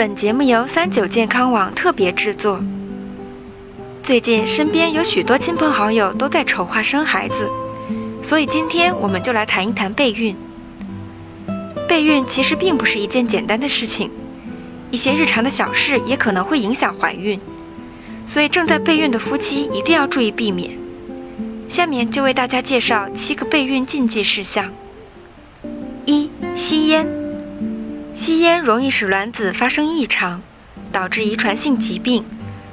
本节目由三九健康网特别制作。最近身边有许多亲朋好友都在筹划生孩子，所以今天我们就来谈一谈备孕。备孕其实并不是一件简单的事情，一些日常的小事也可能会影响怀孕，所以正在备孕的夫妻一定要注意避免。下面就为大家介绍七个备孕禁忌事项。一、吸烟。吸烟容易使卵子发生异常，导致遗传性疾病，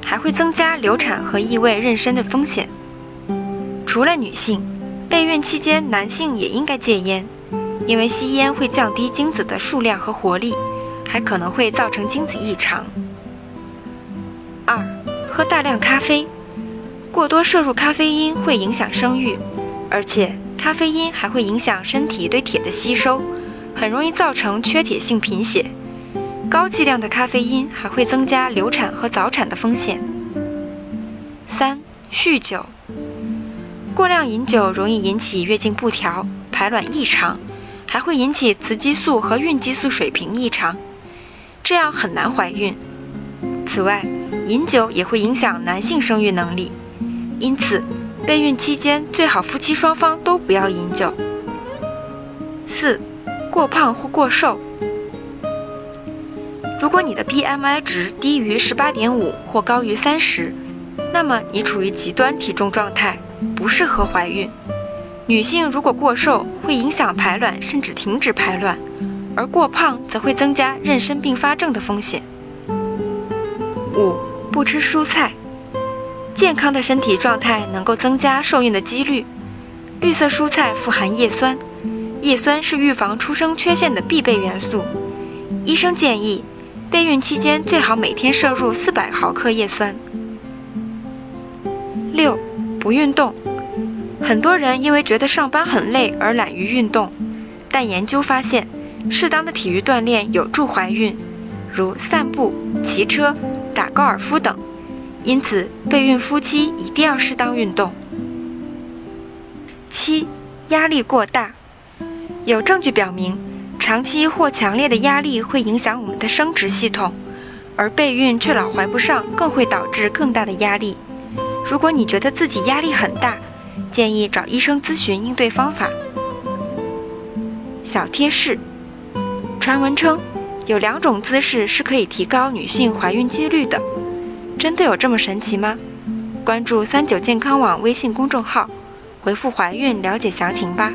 还会增加流产和异位妊娠的风险。除了女性，备孕期间男性也应该戒烟，因为吸烟会降低精子的数量和活力，还可能会造成精子异常。二、喝大量咖啡，过多摄入咖啡因会影响生育，而且咖啡因还会影响身体对铁的吸收。很容易造成缺铁性贫血，高剂量的咖啡因还会增加流产和早产的风险。三、酗酒，过量饮酒容易引起月经不调、排卵异常，还会引起雌激素和孕激素水平异常，这样很难怀孕。此外，饮酒也会影响男性生育能力，因此备孕期间最好夫妻双方都不要饮酒。四。过胖或过瘦，如果你的 BMI 值低于十八点五或高于三十，那么你处于极端体重状态，不适合怀孕。女性如果过瘦，会影响排卵甚至停止排卵，而过胖则会增加妊娠并发症的风险。五、不吃蔬菜，健康的身体状态能够增加受孕的几率。绿色蔬菜富含叶酸。叶酸是预防出生缺陷的必备元素。医生建议，备孕期间最好每天摄入四百毫克叶酸。六，不运动。很多人因为觉得上班很累而懒于运动，但研究发现，适当的体育锻炼有助怀孕，如散步、骑车、打高尔夫等。因此，备孕夫妻一定要适当运动。七，压力过大。有证据表明，长期或强烈的压力会影响我们的生殖系统，而备孕却老怀不上，更会导致更大的压力。如果你觉得自己压力很大，建议找医生咨询应对方法。小贴士：传闻称有两种姿势是可以提高女性怀孕几率的，真的有这么神奇吗？关注三九健康网微信公众号，回复“怀孕”了解详情吧。